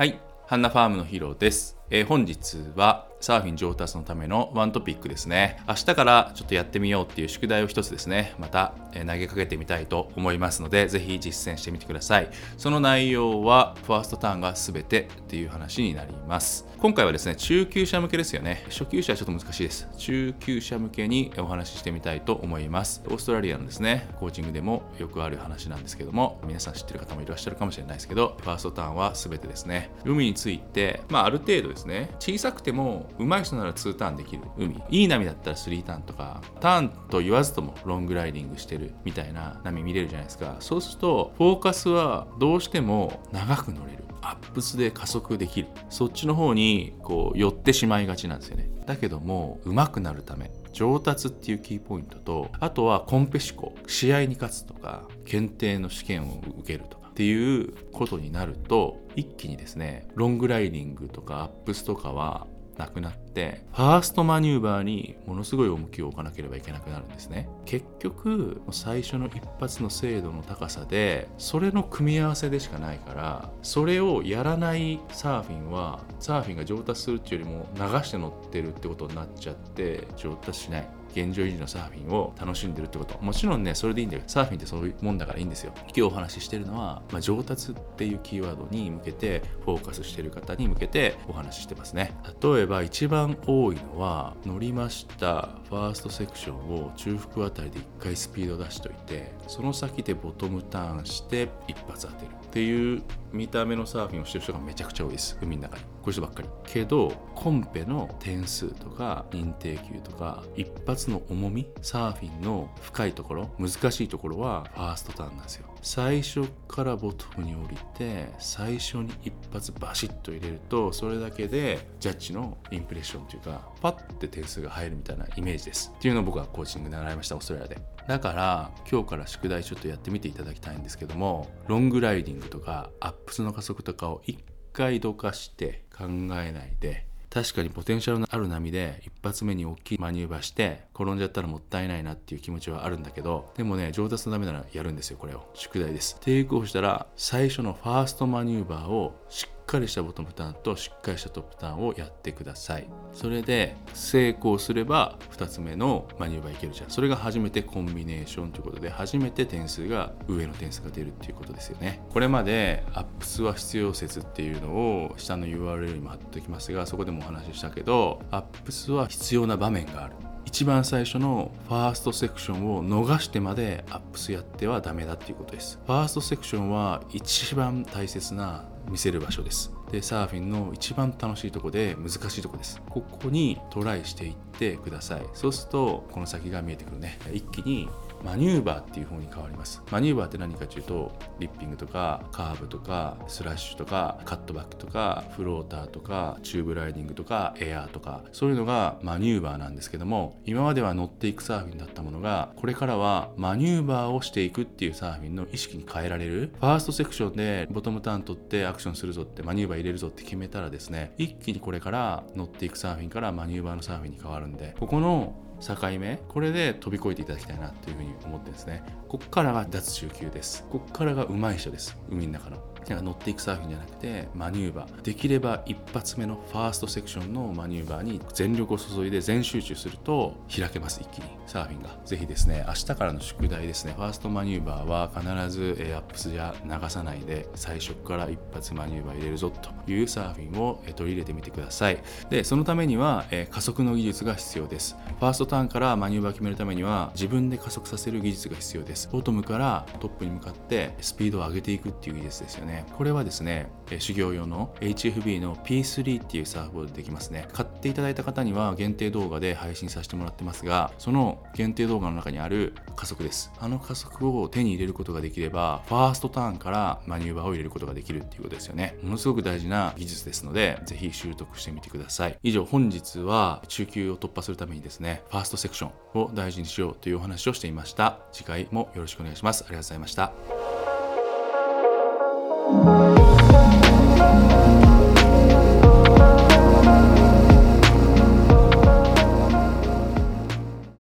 はい、ハンナファームのヒーローです。えー本日はサーフィン上達のためのワントピックですね。明日からちょっとやってみようっていう宿題を一つですね、また、投げかけてみたいと思いますので、ぜひ実践してみてください。その内容は、ファーストターンが全てっていう話になります。今回はですね、中級者向けですよね。初級者はちょっと難しいです。中級者向けにお話ししてみたいと思います。オーストラリアのですね、コーチングでもよくある話なんですけども、皆さん知ってる方もいらっしゃるかもしれないですけど、ファーストターンは全てですね、海について、まあある程度ですね、小さくても上手い人なら2ターンできる海、いい波だったら3ターンとか、ターンと言わずともロングライディングしてるみたいな波見れるじゃないですか。そうすると、フォーカスはどうしても長く乗れる。アップスで加速できるそっちの方にこう寄ってしまいがちなんですよねだけども上手くなるため上達っていうキーポイントとあとはコンペ志向試合に勝つとか検定の試験を受けるとかっていうことになると一気にですねロングライディングとかアップスとかはなくなってファーストマニューバーにものすごい重きを置かなければいけなくなるんですね。結局最初の一発の精度の高さでそれの組み合わせでしかないからそれをやらないサーフィンはサーフィンが上達するっていうよりも流して乗ってるってことになっちゃって上達しない。現状維持のサーフィンを楽しんでるってこと。もちろんねそれでいいんだよサーフィンってそういうもんだからいいんですよ。今日お話ししてるのは、まあ、上達っていうキーワードに向けてフォーカスしてる方に向けてお話ししてますね。例えば一番多いのは乗りましたファーストセクションを中腹あたりで1回スピード出しといてその先でボトムターンして一発当てるっていう見た目のサーフィンをしてる人がめちゃくちゃ多いです。海の中にこういう人ばっかり。けどコンペの点数とか認定級とか一発の重みサーフィンの深いところ難しいところはファーストターンなんですよ。最初からボトムに降りて最初に一発バシッと入れるとそれだけでジャッジのインプレッションというかパッて点数が入るみたいなイメージです。っていうのを僕はコーチングで習いましたオーストラリアで。だから今日から宿題ちょっとやってみていただきたいんですけどもロングライディングとかアップスの加速とかを一回どかして考えないで確かにポテンシャルのある波で一発目に大きいマニューバーして転んじゃったらもったいないなっていう気持ちはあるんだけどでもね上達のためならやるんですよこれを。宿題です。テイクオフしたら最初のファーストマニューバーをしっかりしたボトムターンとしっかりしたトップターンをやってください。それで成功すれば2つ目のマニューバーいけるじゃん。それが初めてコンビネーションということで初めて点数が上の点数が出るっていうことですよね。これまでアップスは必要説っていうのを下の URL にも貼っておきますがそこでもお話ししたけどアップスは必要な場面がある。一番最初のファーストセクションを逃してまでアップスやってはダメだっていうことです。ファーストセクションは一番大切な見せる場所です。でサーフィンの一番楽しいとこで難しいとこです。ここにトライしていってください。そうするとこの先が見えてくるね。一気にマニューバーっていう方に変わります。マニューバーって何かというとリッピングとかカーブとかスラッシュとかカットバックとかフローターとかチューブライディングとかエアーとかそういうのがマニューバーなんですけども今までは乗っていくサーフィンだったものがこれからはマニューバーをしていくっていうサーフィンの意識に変えられる。ファーストセクションでボトムターン取ってアクションするぞってマニューバー入れるぞって決めたらですね一気にこれから乗っていくサーフィンからマニューバーのサーフィンに変わるんでここの境目これで飛び越えていただきたいなというふうに思ってですね。こっからが脱中級です。こっからが上手い人です。海の中の。なんか乗っていくサーフィンじゃなくてマニューバー。できれば一発目のファーストセクションのマニューバーに全力を注いで全集中すると開けます一気に。サーフィンが。ぜひですね明日からの宿題ですね。ファーストマニューバーは必ずえアップスじゃ流さないで最初から一発マニューバー入れるぞというサーフィンを取り入れてみてください。でそのためには加速の技術が必要です。ファーストターンからマニューバーを決めるためには自分で加速させる技術が必要です。ボトムからトップに向かってスピードを上げていくっていう技術ですよね。これはですね修行用の HFB の P3 っていうサーフボードでできますね。買っていただいた方には限定動画で配信させてもらってますがその限定動画の中にある加速です。あの加速を手に入れることができればファーストターンからマニューバーを入れることができるっていうことですよね。ものすごく大事な技術ですのでぜひ習得してみてください。以上本日は中級を突破するためにですねファーストセクションを大事にしようというお話をしていました。次回もよろしくお願いします。ありがとうございました。